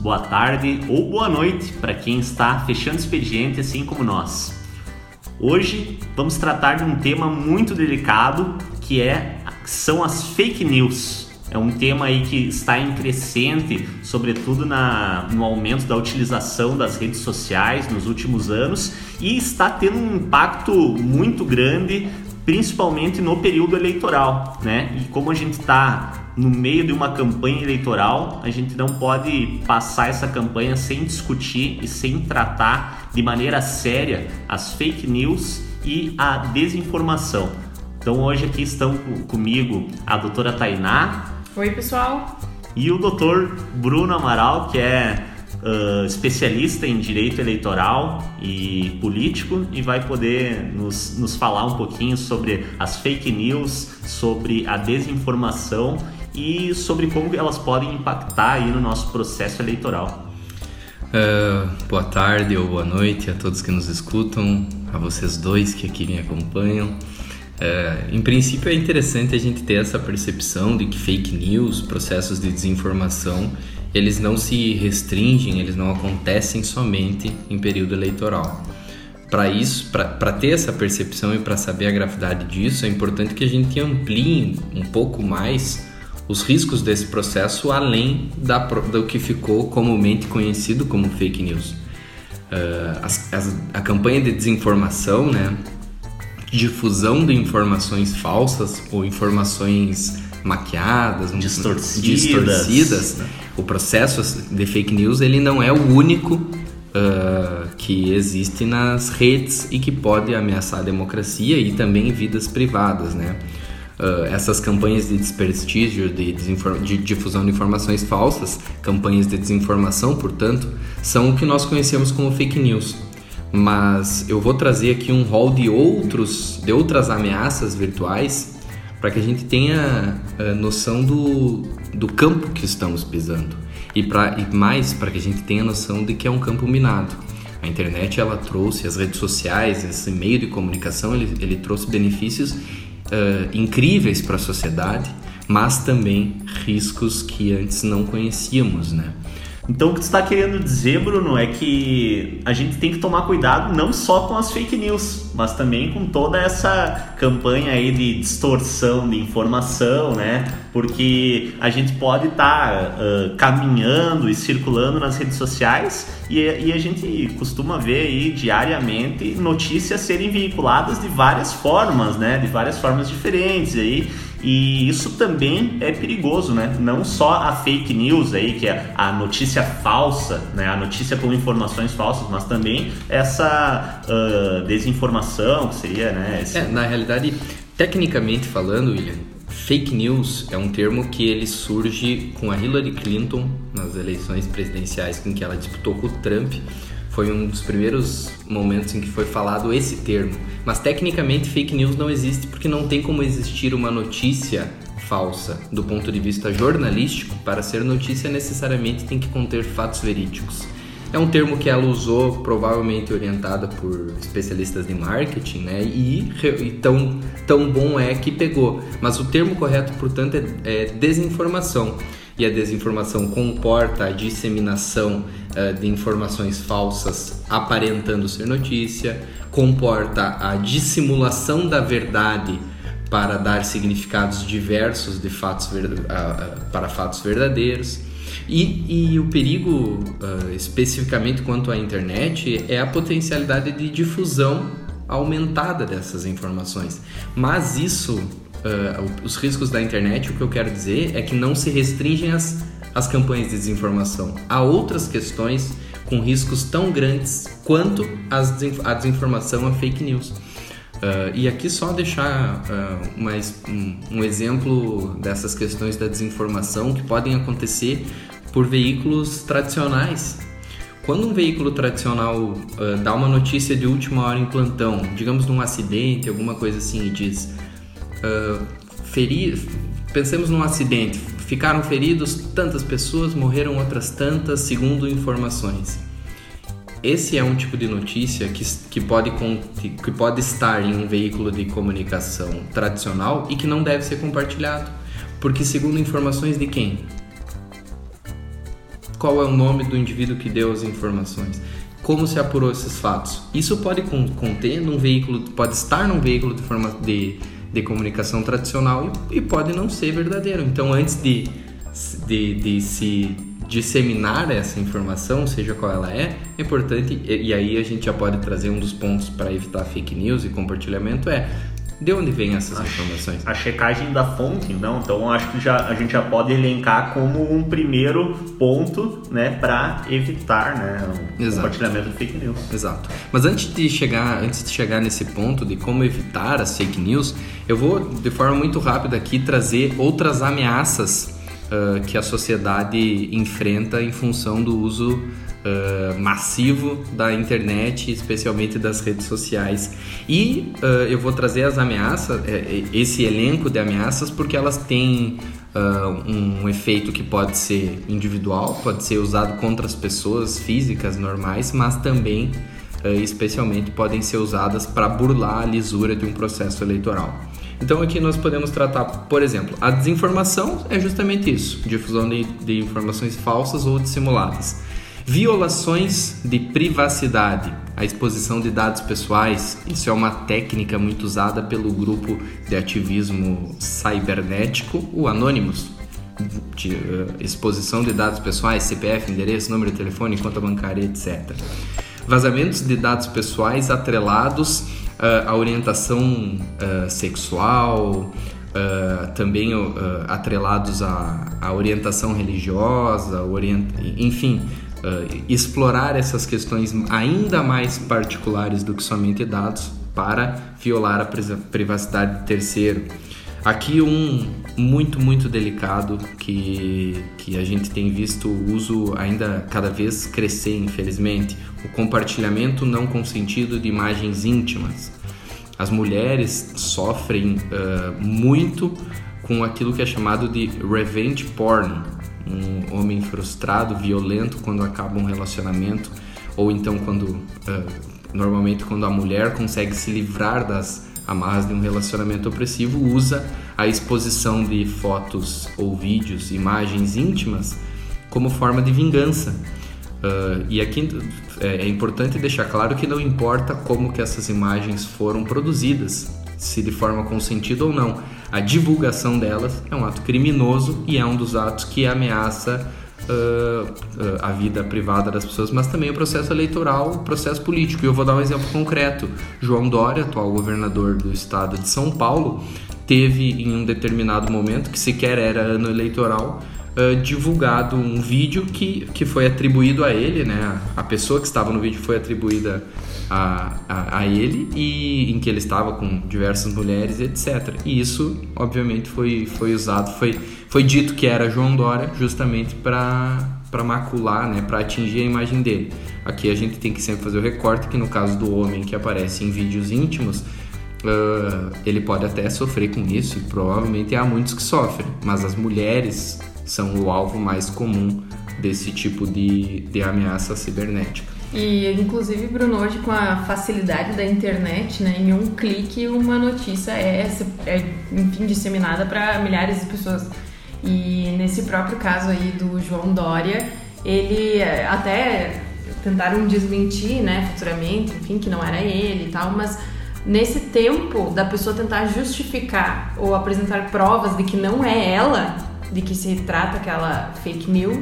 boa tarde ou boa noite para quem está fechando expediente assim como nós. Hoje vamos tratar de um tema muito delicado que é são as fake news. É um tema aí que está em crescente, sobretudo na, no aumento da utilização das redes sociais nos últimos anos e está tendo um impacto muito grande, principalmente no período eleitoral, né? E como a gente está no meio de uma campanha eleitoral, a gente não pode passar essa campanha sem discutir e sem tratar de maneira séria as fake news e a desinformação. Então hoje aqui estão comigo a doutora Tainá. Oi, pessoal. E o doutor Bruno Amaral, que é uh, especialista em direito eleitoral e político e vai poder nos, nos falar um pouquinho sobre as fake news, sobre a desinformação e sobre como elas podem impactar aí no nosso processo eleitoral. Uh, boa tarde ou boa noite a todos que nos escutam, a vocês dois que aqui me acompanham. Uh, em princípio é interessante a gente ter essa percepção de que fake news, processos de desinformação, eles não se restringem, eles não acontecem somente em período eleitoral. Para isso, para ter essa percepção e para saber a gravidade disso, é importante que a gente amplie um pouco mais os riscos desse processo além da, do que ficou comumente conhecido como fake news. Uh, as, as, a campanha de desinformação, né, difusão de informações falsas ou informações maquiadas, distorcidas, distorcidas né? o processo de fake news ele não é o único uh, que existe nas redes e que pode ameaçar a democracia e também vidas privadas, né? Essas campanhas de desprestígio, de, de, difusão de informações falsas, campanhas de desinformação, portanto, são o que nós conhecemos como fake news. Mas eu vou trazer aqui um rol de outros, de outras ameaças virtuais para que a gente tenha uh, noção do, do campo que estamos pisando e, pra, e mais para que a gente tenha noção de que é um campo minado. A internet ela trouxe, as redes sociais, esse meio de comunicação, ele, ele trouxe benefícios uh, incríveis para a sociedade, mas também riscos que antes não conhecíamos, né? Então o que tu está querendo dizer, Bruno, é que a gente tem que tomar cuidado não só com as fake news, mas também com toda essa campanha aí de distorção de informação, né? Porque a gente pode estar tá, uh, caminhando e circulando nas redes sociais e, e, a gente costuma ver aí diariamente notícias serem veiculadas de várias formas, né? De várias formas diferentes aí. E isso também é perigoso, né? Não só a fake news aí, que é a notícia falsa, né? A notícia com informações falsas, mas também essa uh, desinformação, que seria, né? Esse... É, na realidade, tecnicamente falando, William, fake news é um termo que ele surge com a Hillary Clinton nas eleições presidenciais em que ela disputou com o Trump foi um dos primeiros momentos em que foi falado esse termo. Mas tecnicamente fake news não existe porque não tem como existir uma notícia falsa do ponto de vista jornalístico. Para ser notícia necessariamente tem que conter fatos verídicos. É um termo que ela usou, provavelmente orientada por especialistas de marketing, né? E, e, tão, tão bom é que pegou. Mas o termo correto, portanto, é, é desinformação e a desinformação comporta a disseminação de informações falsas aparentando ser notícia, comporta a dissimulação da verdade para dar significados diversos de fatos uh, uh, para fatos verdadeiros. E, e o perigo, especificamente quanto à internet, é a potencialidade de difusão aumentada dessas informações. Mas isso uh, os riscos da internet, o que eu quero dizer é que não se restringem às, às campanhas de desinformação. Há outras questões com riscos tão grandes quanto as, a desinformação, a fake news. Uh, e aqui só deixar uh, mais um, um, exemplo dessas questões da desinformação que podem acontecer por veículos tradicionais. Quando um veículo tradicional uh, dá uma notícia de última hora em plantão, digamos num acidente, alguma coisa assim, e diz: feri pensemos num acidente, ficaram feridos tantas pessoas, morreram outras tantas, segundo informações. Esse é um tipo de notícia que, que, pode, que pode estar em um veículo de comunicação tradicional e que não deve ser compartilhado. Porque, segundo informações de quem? Qual é o nome do indivíduo que deu as informações? Como se apurou esses fatos? Isso pode conter num veículo, pode estar num veículo de, forma, de, de comunicação tradicional e, e pode não ser verdadeiro. Então, antes de, de, de se disseminar essa informação, seja qual ela é, é importante, e, e aí a gente já pode trazer um dos pontos para evitar fake news e compartilhamento é de onde vêm essas a informações? A checagem da fonte, então, então acho que já, a gente já pode elencar como um primeiro ponto, né, para evitar, né, o Exato. compartilhamento de fake news. Exato. Mas antes de chegar, antes de chegar nesse ponto de como evitar as fake news, eu vou de forma muito rápida aqui trazer outras ameaças uh, que a sociedade enfrenta em função do uso uh, massivo da internet, especialmente das redes sociais. E uh, eu vou trazer as ameaças, esse elenco de ameaças, porque elas têm um efeito que pode ser individual, pode ser usado contra as pessoas físicas normais, mas também, especialmente, podem ser usadas para burlar a lisura de um processo eleitoral. Então aqui nós podemos tratar, por exemplo, a desinformação é justamente isso, difusão de, de informações falsas ou dissimuladas. Violações de privacidade, a exposição de dados pessoais, isso é uma técnica muito usada pelo grupo de ativismo cibernético, o Anonymous. De, uh, exposição de dados pessoais, CPF, endereço, número de telefone, conta bancária, etc. Vazamentos de dados pessoais atrelados uh, a orientação uh, sexual, uh, também atrelados à, à, orientação religiosa, orient... enfim, explorar essas questões ainda mais particulares do que somente dados para violar a privacidade de terceiro. Aqui um muito, muito delicado que, que a gente tem visto o uso ainda cada vez crescer, infelizmente, o compartilhamento não consentido de imagens íntimas. As mulheres sofrem uh, muito com aquilo que é chamado de revenge porn, um homem frustrado, violento quando acaba um relacionamento, ou então quando uh, normalmente quando a mulher consegue se livrar das amarras de um relacionamento opressivo, usa a exposição de fotos ou vídeos, imagens íntimas como forma de vingança. Uh, e aqui é, é, importante deixar claro que não importa como que essas imagens foram produzidas, se de forma consentida ou não. A divulgação delas é um ato criminoso e é um dos atos que ameaça uh, uh, a vida privada das pessoas, mas também o processo eleitoral, o processo político. E eu vou dar um exemplo concreto. João Dória, atual governador do estado de São Paulo, teve em um determinado momento, que sequer era ano eleitoral, uh, divulgado um vídeo que, que foi atribuído a ele, né? A pessoa que estava no vídeo foi atribuída a, a, a, ele e em que ele estava com diversas mulheres, etc. E isso, obviamente, foi, foi usado, foi, foi dito que era João Dória justamente para para macular, né, para atingir a imagem dele. Aqui a gente tem que sempre fazer o recorte que no caso do homem que aparece em vídeos íntimos, uh, ele pode até sofrer com isso e provavelmente há muitos que sofrem, mas as mulheres são o alvo mais comum desse tipo de, de ameaça cibernética. E inclusive, Bruno, hoje com a facilidade da internet, né, em um clique uma notícia é, é enfim, disseminada para milhares de pessoas. E nesse próprio caso aí do João Dória, ele até tentaram desmentir, né, futuramente, enfim, que não era ele e tal, mas nesse tempo da pessoa tentar justificar ou apresentar provas de que não é ela, de que se trata aquela fake news,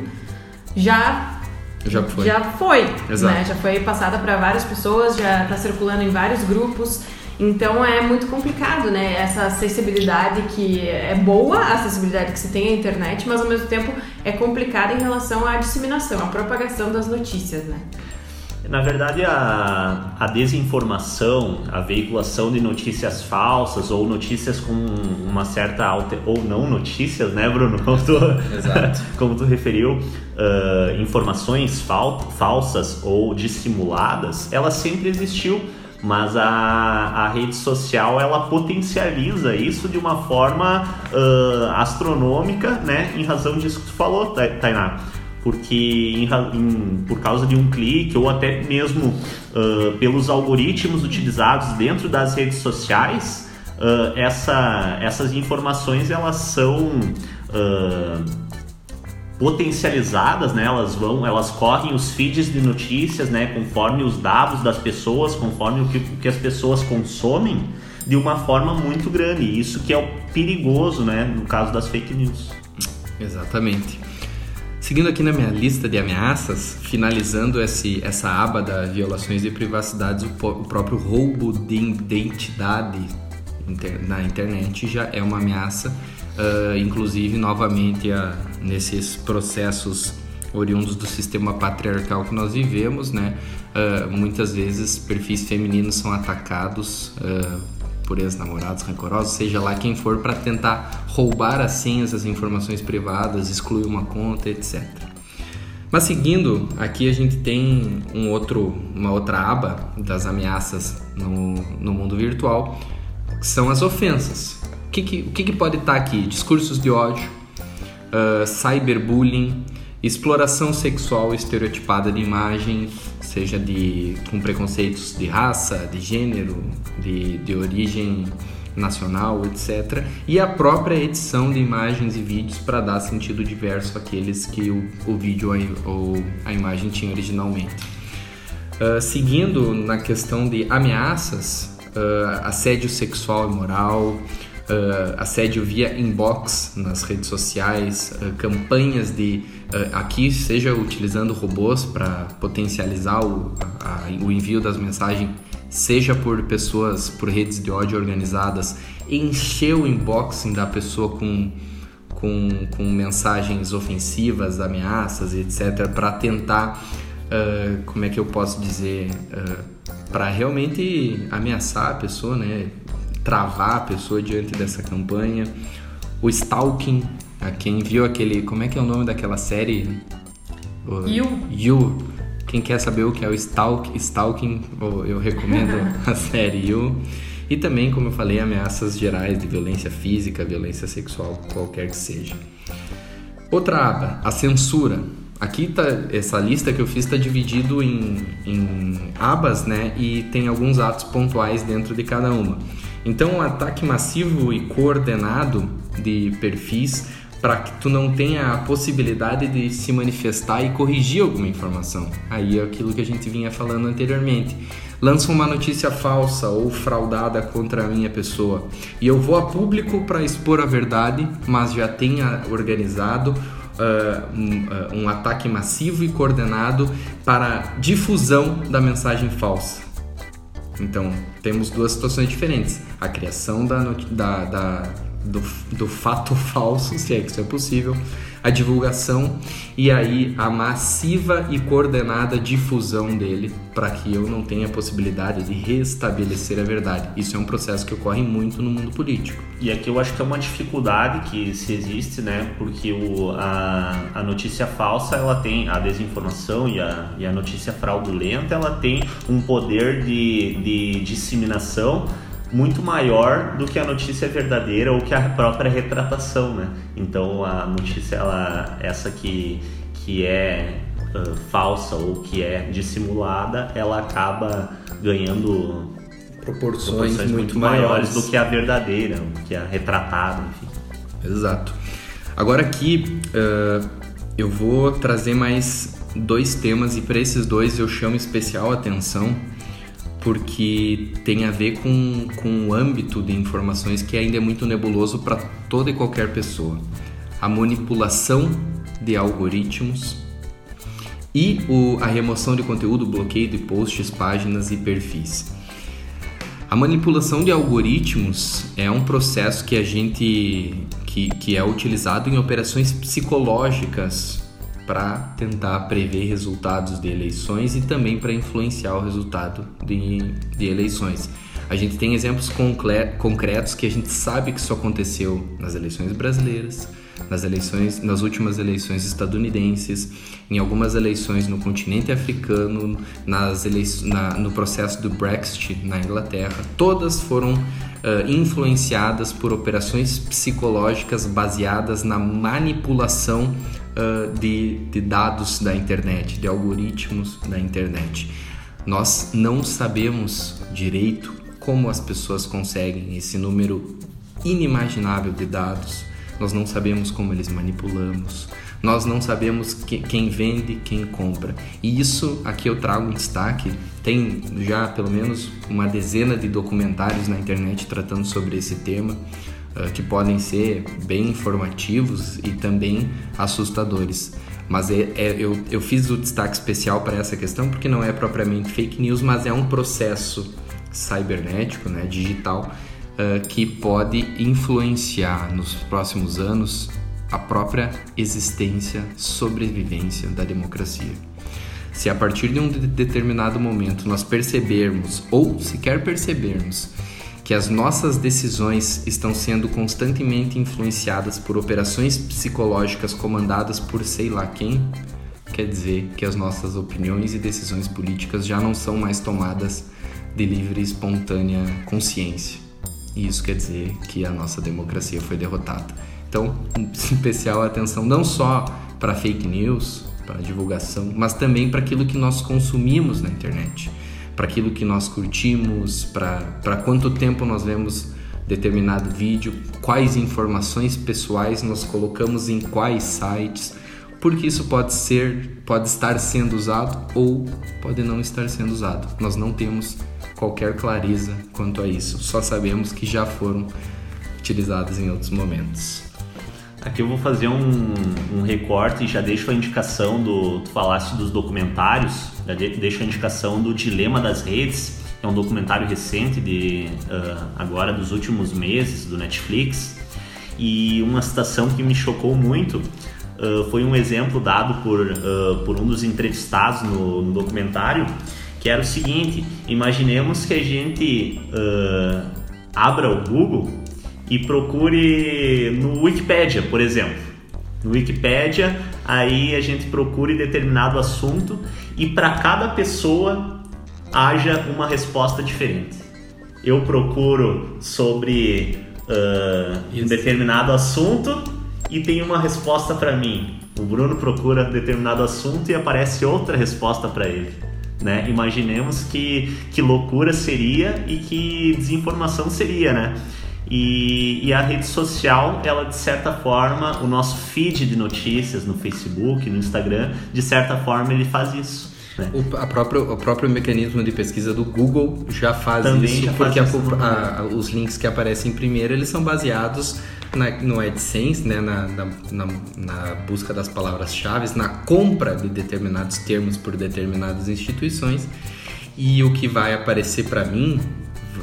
já já foi, já foi né? já foi passada para várias pessoas, já está circulando em vários grupos. Então é muito complicado, né? Essa acessibilidade que é boa, a acessibilidade que se tem à internet, mas ao mesmo tempo é complicada em relação à disseminação, à propagação das notícias, né? Na verdade, a, a desinformação, a veiculação de notícias falsas ou notícias com uma certa alta ou não notícias, né, Bruno? Como tu, Exato. como tu referiu, uh, informações fal, falsas ou dissimuladas, ela sempre existiu mas a, a rede social ela potencializa isso de uma forma uh, astronômica, né, em razão disso que tu falou, Tainá porque em, em, por causa de um clique ou até mesmo uh, pelos algoritmos utilizados dentro das redes sociais, uh, essa, essas informações elas são uh, potencializadas, né? Elas vão, elas correm os feeds de notícias, né? Conforme os dados das pessoas, conforme o que, o que as pessoas consomem, de uma forma muito grande. Isso que é o perigoso, né? No caso das fake news. Exatamente. Seguindo aqui na minha lista de ameaças, finalizando esse, essa aba das violações de privacidade, o, o próprio roubo de identidade inter, na internet já é uma ameaça, uh, inclusive novamente uh, nesses processos oriundos do sistema patriarcal que nós vivemos, né? Uh, muitas vezes perfis femininos são atacados por ex-namorados rancorosos, seja lá quem for, para tentar roubar as senhas, as informações privadas, excluir uma conta, etc. Mas seguindo, aqui a gente tem um outro, uma outra aba das ameaças no, no mundo virtual, que são as ofensas. O que, que, o que, que pode estar tá aqui? Discursos de ódio, uh, cyberbullying, exploração sexual estereotipada de imagem, seja de com preconceitos de raça, de gênero, de, de origem nacional, etc. E a própria edição de imagens e vídeos para dar sentido diverso àqueles que o, o vídeo ou a imagem tinha originalmente. Uh, seguindo na questão de ameaças, uh, assédio sexual e moral, uh, assédio via inbox nas redes sociais, uh, campanhas de uh, aqui seja utilizando robôs para potencializar o, a, o envio das mensagens, seja por pessoas, por redes de ódio organizadas, encher o inboxing da pessoa com com, com mensagens ofensivas, ameaças, etc, para tentar como é que eu posso dizer para realmente ameaçar a pessoa, né? Travar a pessoa diante dessa campanha. O stalking, a quem viu aquele. Como é que é o nome daquela série? You. You. Quem quer saber o que é o stalk, stalking, eu recomendo a série You. E também, como eu falei, ameaças gerais de violência física, violência sexual, qualquer que seja. Outra aba, a censura. Aqui tá, essa lista que eu fiz está dividido em, em abas, né? E tem alguns atos pontuais dentro de cada uma. Então, um ataque massivo e coordenado de perfis para que tu não tenha a possibilidade de se manifestar e corrigir alguma informação. Aí é aquilo que a gente vinha falando anteriormente. Lança uma notícia falsa ou fraudada contra a minha pessoa e eu vou a público para expor a verdade, mas já tenha organizado uh, um, uh, um ataque massivo e coordenado para difusão da mensagem falsa. Então, temos duas situações diferentes. A criação da, da, da do, do, fato falso, se é que isso é possível, a divulgação e aí a massiva e coordenada difusão dele para que eu não tenha possibilidade de restabelecer a verdade. Isso é um processo que ocorre muito no mundo político. E aqui eu acho que é uma dificuldade que se existe, né? Porque o, a, a notícia falsa ela tem a desinformação e a, e a notícia fraudulenta ela tem um poder de, de disseminação muito maior do que a notícia verdadeira ou que a própria retratação, né? Então a notícia ela essa que que é uh, falsa ou que é dissimulada, ela acaba ganhando proporções, proporções muito, muito maiores. maiores do que a verdadeira, do que a retratada, enfim. Exato. Agora aqui uh, eu vou trazer mais dois temas e para esses dois eu chamo especial atenção porque tem a ver com, com o âmbito de informações que ainda é muito nebuloso para toda e qualquer pessoa. A manipulação de algoritmos e o, a remoção de conteúdo, bloqueio de posts, páginas e perfis. A manipulação de algoritmos é um processo que a gente que, que é utilizado em operações psicológicas para tentar prever resultados de eleições e também para influenciar o resultado de, de eleições. A gente tem exemplos concretos que a gente sabe que isso aconteceu nas eleições brasileiras, nas eleições, nas últimas eleições estadunidenses, em algumas eleições no continente africano, nas na, no processo do Brexit na Inglaterra, todas foram uh, influenciadas por operações psicológicas baseadas na manipulação uh, de, de dados da internet, de algoritmos da internet. Nós não sabemos direito como as pessoas conseguem esse número inimaginável de dados nós não sabemos como eles manipulamos, nós não sabemos que, quem vende, quem compra. E isso aqui eu trago um destaque. Tem já pelo menos uma dezena de documentários na internet tratando sobre esse tema, uh, que podem ser bem informativos e também assustadores. Mas é, é, eu, eu fiz o destaque especial para essa questão porque não é propriamente fake news, mas é um processo cibernético, né, digital, uh, que pode influenciar nos próximos anos a própria existência, sobrevivência da democracia. Se a partir de um determinado momento nós percebermos, ou sequer percebermos, que as nossas decisões estão sendo constantemente influenciadas por operações psicológicas comandadas por sei lá quem, quer dizer que as nossas opiniões e decisões políticas já não são mais tomadas de livre e espontânea consciência. E isso quer dizer que a nossa democracia foi derrotada. Então, especial atenção não só para fake news, para divulgação, mas também para aquilo que nós consumimos na internet, para aquilo que nós curtimos, para quanto tempo nós vemos determinado vídeo, quais informações pessoais nós colocamos em quais sites, porque isso pode ser, pode estar sendo usado ou pode não estar sendo usado. Nós não temos qualquer clareza quanto a isso. Só sabemos que já foram utilizadas em outros momentos. Aqui eu vou fazer um, um recorte e já deixo a indicação do. Tu falaste dos documentários, já deixo a indicação do Dilema das Redes, é um documentário recente de uh, agora dos últimos meses do Netflix. E uma citação que me chocou muito uh, foi um exemplo dado por, uh, por um dos entrevistados no, no documentário que era o seguinte: imaginemos que a gente uh, abra o Google e procure no Wikipedia, por exemplo. No Wikipedia, aí a gente procure determinado assunto e para cada pessoa haja uma resposta diferente. Eu procuro sobre uh, um determinado assunto e tem uma resposta para mim. O Bruno procura determinado assunto e aparece outra resposta para ele. Né? Imaginemos que, que loucura seria e que desinformação seria, né? E, e, a rede social, ela de certa forma, o nosso feed de notícias no Facebook, no Instagram, de certa forma ele faz isso. Né? O, a próprio, o próprio mecanismo de pesquisa do Google já faz Também isso, já porque faz isso a, a, os links que aparecem primeiro eles são baseados na, no AdSense, né, na, na, na, na busca das palavras-chave, na compra de determinados termos por determinadas instituições. E o que vai aparecer para mim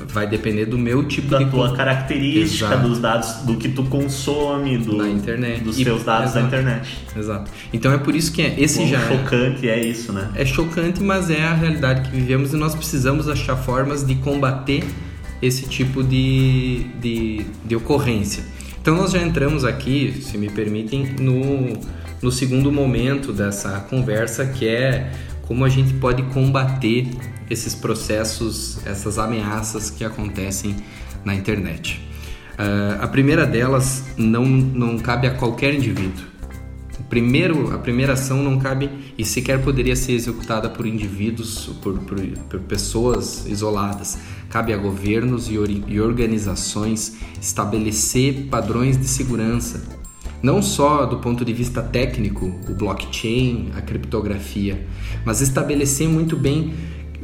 vai depender do meu tipo da de tua característica, Exato. dos dados do que tu consome, do, na internet. dos e, teus dados Exato. da internet. Exato. Então é por isso que é, esse Bom, já é chocante é, é isso, né? É chocante, mas é a realidade que vivemos e nós precisamos achar formas de combater esse tipo de, de, de ocorrência. Então nós já entramos aqui, se me permitem, no, no segundo momento dessa conversa, que é como a gente pode combater esses processos, essas ameaças que acontecem na internet. Uh, a primeira delas não, não cabe a qualquer indivíduo. Primeiro, a primeira ação não cabe e sequer poderia ser executada por indivíduos, por, por, por pessoas isoladas. Cabe a governos e, e organizações estabelecer padrões de segurança, não só do ponto de vista técnico, o blockchain, a criptografia, mas estabelecer muito bem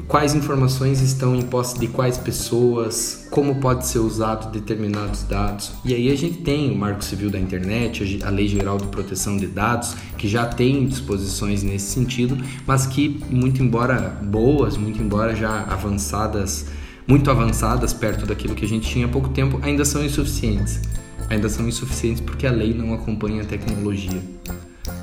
quais informações estão em posse de quais pessoas, como pode ser usado determinados dados. E aí a gente tem o Marco Civil da Internet, a Lei Geral de Proteção de Dados, que já tem disposições nesse sentido, mas que muito embora boas, muito embora já avançadas, muito avançadas perto daquilo que a gente tinha há pouco tempo, ainda são insuficientes. Ainda são insuficientes porque a lei não acompanha a tecnologia.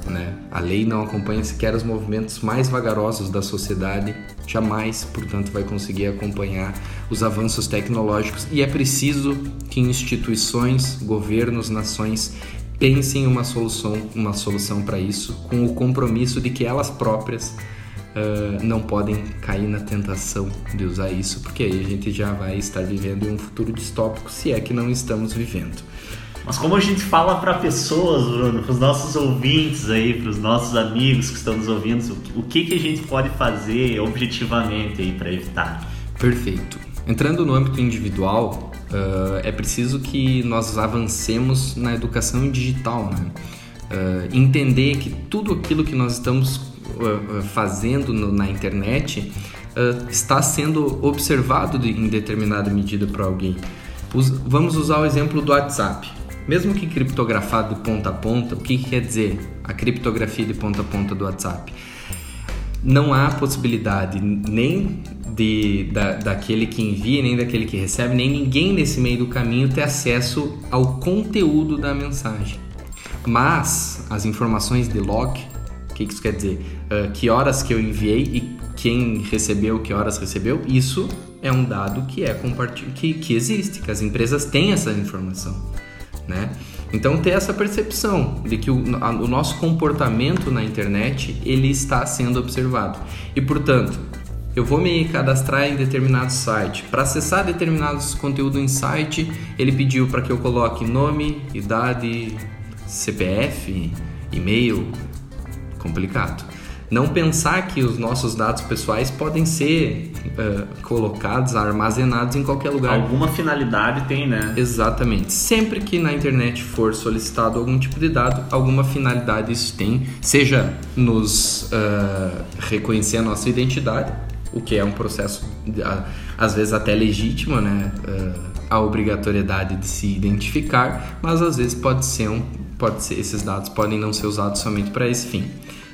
Né? A lei não acompanha sequer os movimentos mais vagarosos da sociedade, jamais, portanto, vai conseguir acompanhar os avanços tecnológicos e é preciso que instituições, governos, nações pensem uma solução, uma solução para isso, com o compromisso de que elas próprias uh, não podem cair na tentação de usar isso, porque aí a gente já vai estar vivendo em um futuro distópico, se é que não estamos vivendo. Mas como a gente fala para pessoas, Bruno, para os nossos ouvintes aí, para os nossos amigos que estão nos ouvindo, o que, que a gente pode fazer objetivamente aí para evitar? Perfeito. Entrando no âmbito individual, uh, é preciso que nós avancemos na educação digital, né? Uh, entender que tudo aquilo que nós estamos uh, fazendo no, na internet está sendo observado de, em determinada medida por alguém. Us, vamos usar o exemplo do WhatsApp. Mesmo que criptografado de ponta a ponta, o que, que quer dizer a criptografia de ponta a ponta do WhatsApp? Não há possibilidade nem de, da, daquele que envia, nem daquele que recebe, nem ninguém nesse meio do caminho ter acesso ao conteúdo da mensagem. Mas as informações de log, o que, que isso quer dizer? Uh, que horas que eu enviei e quem recebeu, que horas recebeu, isso é um dado que é compartilhado, que, que existe, que as empresas têm essa informação né? Então ter essa percepção de que o, a, o nosso comportamento na internet ele está sendo observado e portanto eu vou me cadastrar em determinado site. Para acessar determinados conteúdos em site, ele pediu para que eu coloque nome, idade, CPF, e-mail. Complicado não pensar que os nossos dados pessoais podem ser uh, colocados, armazenados em qualquer lugar. Alguma finalidade tem, né? Exatamente. Sempre que na internet for solicitado algum tipo de dado, alguma finalidade isso tem, seja nos uh, reconhecer a nossa identidade, o que é um processo às vezes até legítimo, né? Uh, a obrigatoriedade de se identificar, mas às vezes pode ser um, pode ser esses dados podem não ser usados somente para esse fim.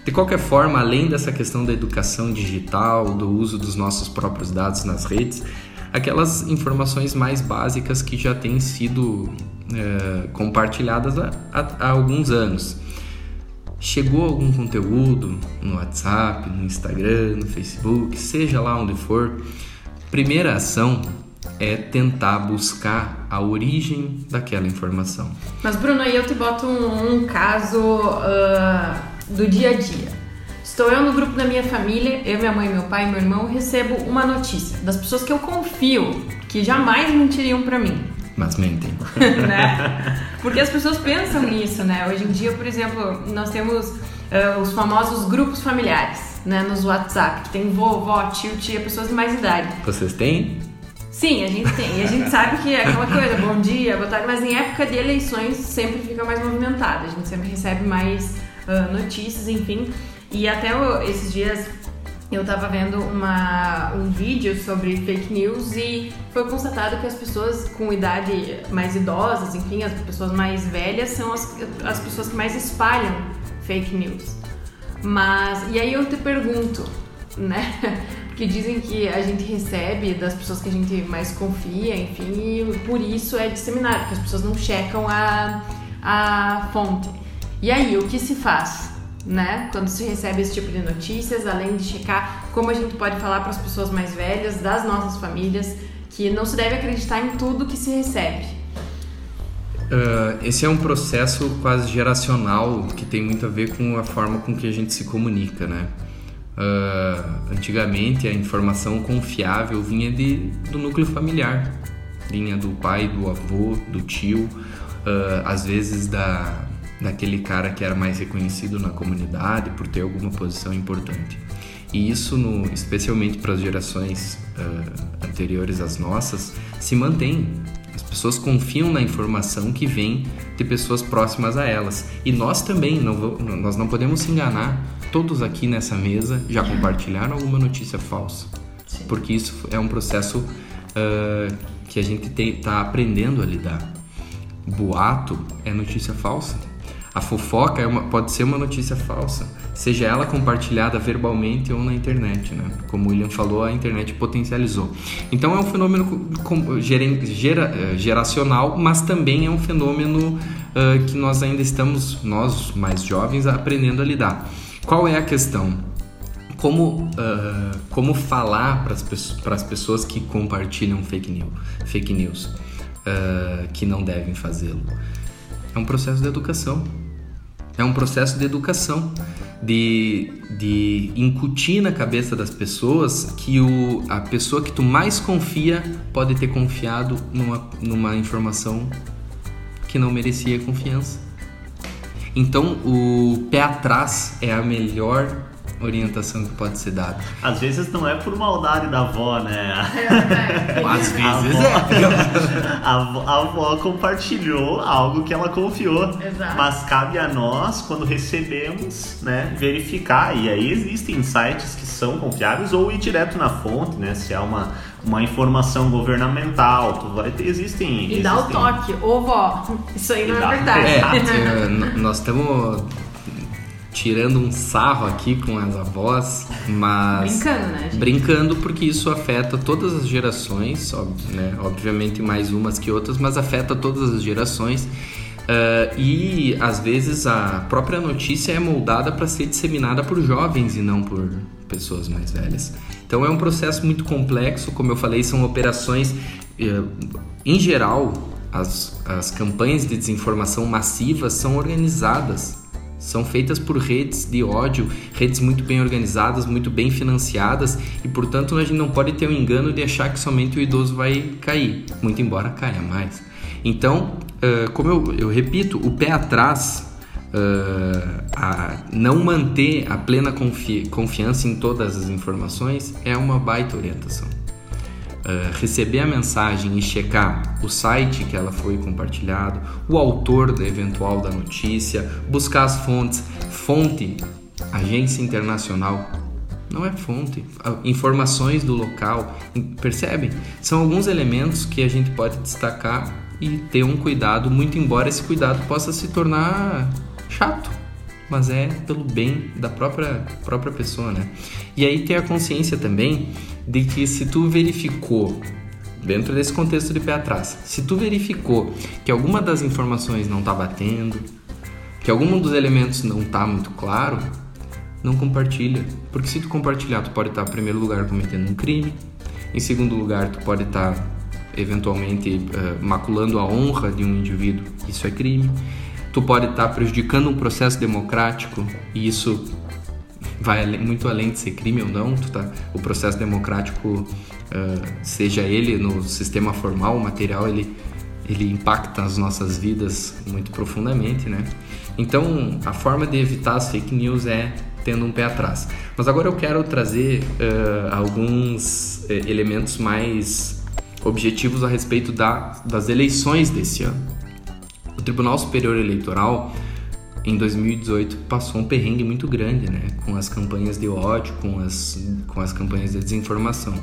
De qualquer forma, além dessa questão da educação digital, do uso dos nossos próprios dados nas redes, aquelas informações mais básicas que já têm sido é, compartilhadas há, há, há alguns anos. Chegou algum conteúdo no WhatsApp, no Instagram, no Facebook, seja lá onde for, primeira ação é tentar buscar a origem daquela informação. Mas Bruno, aí eu te boto um, um caso uh do dia a dia. Estou eu no grupo da minha família, eu, minha mãe, meu pai e meu irmão, recebo uma notícia das pessoas que eu confio, que jamais mentiriam para mim. Mas mentem. né? Porque as pessoas pensam nisso, né? Hoje em dia, por exemplo, nós temos uh, os famosos grupos familiares, né? Nos WhatsApp, que tem vovó, tio, tia, pessoas de mais idade. Vocês têm? Sim, a gente tem. E a gente sabe que é aquela coisa, bom dia, boa tarde, mas em época de eleições sempre fica mais movimentado. A gente sempre recebe mais uh, notícias, enfim. E até esses dias eu tava vendo uma, um vídeo sobre fake news e foi constatado que as pessoas com idade mais idosas, enfim, as pessoas mais velhas são as, as pessoas que mais espalham fake news. Mas, e aí eu te pergunto, né? Porque dizem que a gente recebe das pessoas que a gente mais confia, enfim, e por isso é disseminado, porque as pessoas não checam a, a fonte. E aí, o que se faz? Né? Quando se recebe esse tipo de notícias, além de checar como a gente pode falar para as pessoas mais velhas, das nossas famílias, que não se deve acreditar em tudo que se recebe. Uh, esse é um processo quase geracional que tem muito a ver com a forma com que a gente se comunica, né? Uh, antigamente a informação confiável vinha de, do núcleo familiar, vinha do pai, do avô, do tio, uh, às vezes da, daquele cara que era mais reconhecido na comunidade por ter alguma posição importante. E isso, no, especialmente para as gerações uh, anteriores às nossas, se mantém. As pessoas confiam na informação que vem de pessoas próximas a elas. E nós também, não, nós não podemos se enganar. Todos aqui nessa mesa já compartilharam alguma notícia falsa. Sim. Porque isso é um processo uh, que a gente está aprendendo a lidar. Boato é notícia falsa a fofoca é uma, pode ser uma notícia falsa. seja ela compartilhada verbalmente ou na internet, né? Como o William falou, a internet potencializou. Então é um fenômeno gera, eh, geracional, mas também é um fenômeno uh, que nós ainda estamos, nós mais jovens, aprendendo a lidar. Qual é a questão? Como, uh, como falar para as pessoas que compartilham fake news, fake news uh, que não devem fazê-lo? É um processo de educação. É um processo de educação, de, de incutir na cabeça das pessoas que o, a pessoa que tu mais confia pode ter confiado numa, numa informação que não merecia confiança. Então, o pé atrás é a melhor orientação que pode ser dada. Às vezes não é por maldade da avó, né? É, é. Às vezes a avó, é. A avó, a avó compartilhou algo que ela confiou. Exato. Mas cabe a nós, quando recebemos, né, verificar. E aí existem sites que são confiáveis ou ir direto na fonte, né? Se é uma uma informação governamental, tu vai ter, existem. E existem... dá o toque, ô vó, isso aí não é verdade. É, nós estamos tirando um sarro aqui com as avós, mas. Brincando, né? Gente? Brincando, porque isso afeta todas as gerações, né? obviamente mais umas que outras, mas afeta todas as gerações. Uh, e às vezes a própria notícia é moldada para ser disseminada por jovens e não por pessoas mais velhas. Então é um processo muito complexo, como eu falei, são operações, uh, em geral, as, as campanhas de desinformação massivas são organizadas são feitas por redes de ódio, redes muito bem organizadas, muito bem financiadas e, portanto, a gente não pode ter o engano de achar que somente o idoso vai cair, muito embora caia mais. Então, como eu, eu, repito, o pé atrás, uh, a não manter a plena confi confiança em todas as informações é uma baita orientação. Uh, receber a mensagem e checar o site que ela foi compartilhado, o autor da eventual da notícia, buscar as fontes, fonte, agência internacional, não é fonte, informações do local, percebem? São alguns elementos que a gente pode destacar e ter um cuidado, muito embora esse cuidado possa se tornar chato, mas é pelo bem da própria própria pessoa, né? E aí ter a consciência também de que se tu verificou dentro desse contexto de pé atrás, se tu verificou que alguma das informações não está batendo, que algum dos elementos não está muito claro, não compartilha, porque se tu compartilhar, tu pode estar tá, em primeiro lugar cometendo um crime, em segundo lugar, tu pode estar tá, eventualmente uh, maculando a honra de um indivíduo, isso é crime. Tu pode estar tá prejudicando um processo democrático e isso vai muito além de ser crime ou não, tá, o processo democrático, uh, seja ele no sistema formal, material, ele, ele impacta as nossas vidas muito profundamente, né? Então, a forma de evitar as fake news é tendo um pé atrás. Mas agora eu quero trazer uh, alguns uh, elementos mais objetivos a respeito da, das eleições desse ano. O Tribunal Superior Eleitoral em 2018 passou um perrengue muito grande, né? Com as campanhas de ódio, com as, com as campanhas de desinformação.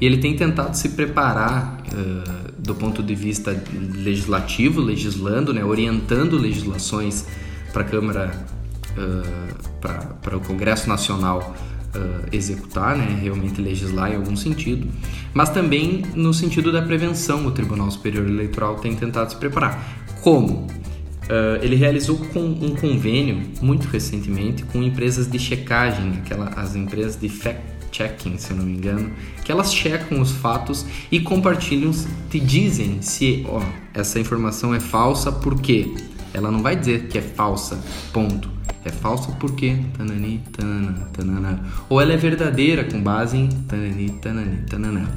E ele tem tentado se preparar uh, do ponto de vista legislativo, legislando, né? Orientando legislações para a Câmara, uh, para o Congresso Nacional uh, executar, né? Realmente legislar em algum sentido. Mas também no sentido da prevenção, o Tribunal Superior Eleitoral tem tentado se preparar. Como? Uh, ele realizou com um convênio muito recentemente com empresas de checagem, aquela, as empresas de fact-checking, se eu não me engano, que elas checam os fatos e compartilham, te dizem se ó, essa informação é falsa, por quê? Ela não vai dizer que é falsa, ponto. É falsa porque tanani, tanana, tanana. Ou ela é verdadeira com base em tanani, tanani, tanana.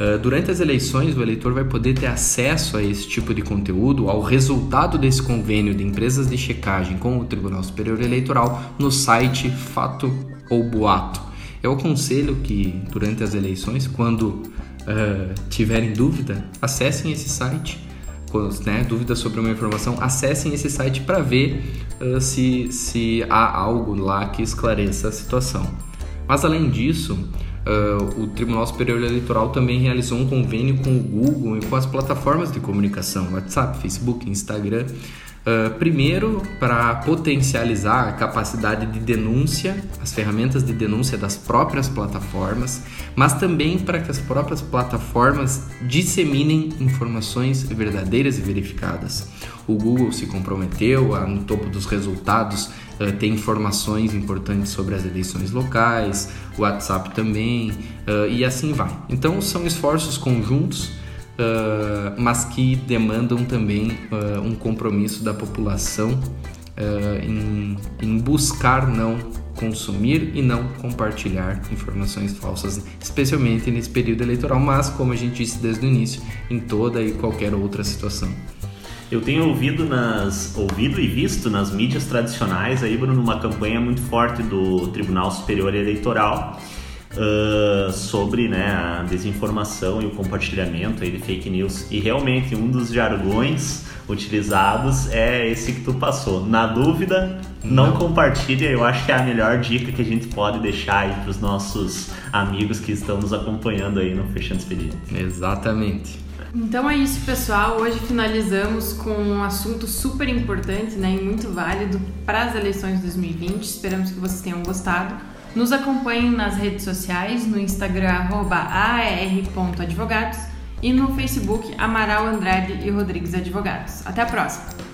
Ah, durante as eleições, o eleitor vai poder ter acesso a esse tipo de conteúdo, ao resultado desse convênio de empresas de checagem com o Tribunal Superior Eleitoral no site Fato ou Boato. Eu aconselho que durante as eleições, quando uh, tiverem dúvida, acessem esse site. Quando, né, dúvida sobre uma informação, acessem esse site para ver uh, se, se há algo lá que esclareça a situação. Mas além disso, Uh, o Tribunal Superior Eleitoral também realizou um convênio com o Google e com as plataformas de comunicação, WhatsApp, Facebook, Instagram, Uh, primeiro, para potencializar a capacidade de denúncia, as ferramentas de denúncia das próprias plataformas, mas também para que as próprias plataformas disseminem informações verdadeiras e verificadas. O Google se comprometeu a, no topo dos resultados, uh, ter informações importantes sobre as eleições locais, o WhatsApp também, uh, e assim vai. Então, são esforços conjuntos uh, mas que demandam também um compromisso da população em, em buscar não consumir e não compartilhar informações falsas, especialmente nesse período eleitoral, mas como a gente disse desde o início, em toda e qualquer outra situação. Eu tenho ouvido nas ouvido e visto nas mídias tradicionais aí, Bruno, uma campanha muito forte do Tribunal Superior Eleitoral uh, sobre né, a desinformação e o compartilhamento aí de fake news. E realmente um dos jargões utilizados é esse que tu passou. Na dúvida, não, não. compartilha. Eu acho que é a melhor dica que a gente pode deixar aí para os nossos amigos que estão nos acompanhando aí no Fechando Expediente. Exatamente. Então é isso, pessoal. Hoje finalizamos com um assunto super importante né, e muito válido para as eleições de 2020. Esperamos que vocês tenham gostado. Nos acompanhem nas redes sociais, no Instagram aar.advogados e no Facebook Amaral Andrade e Rodrigues Advogados. Até a próxima!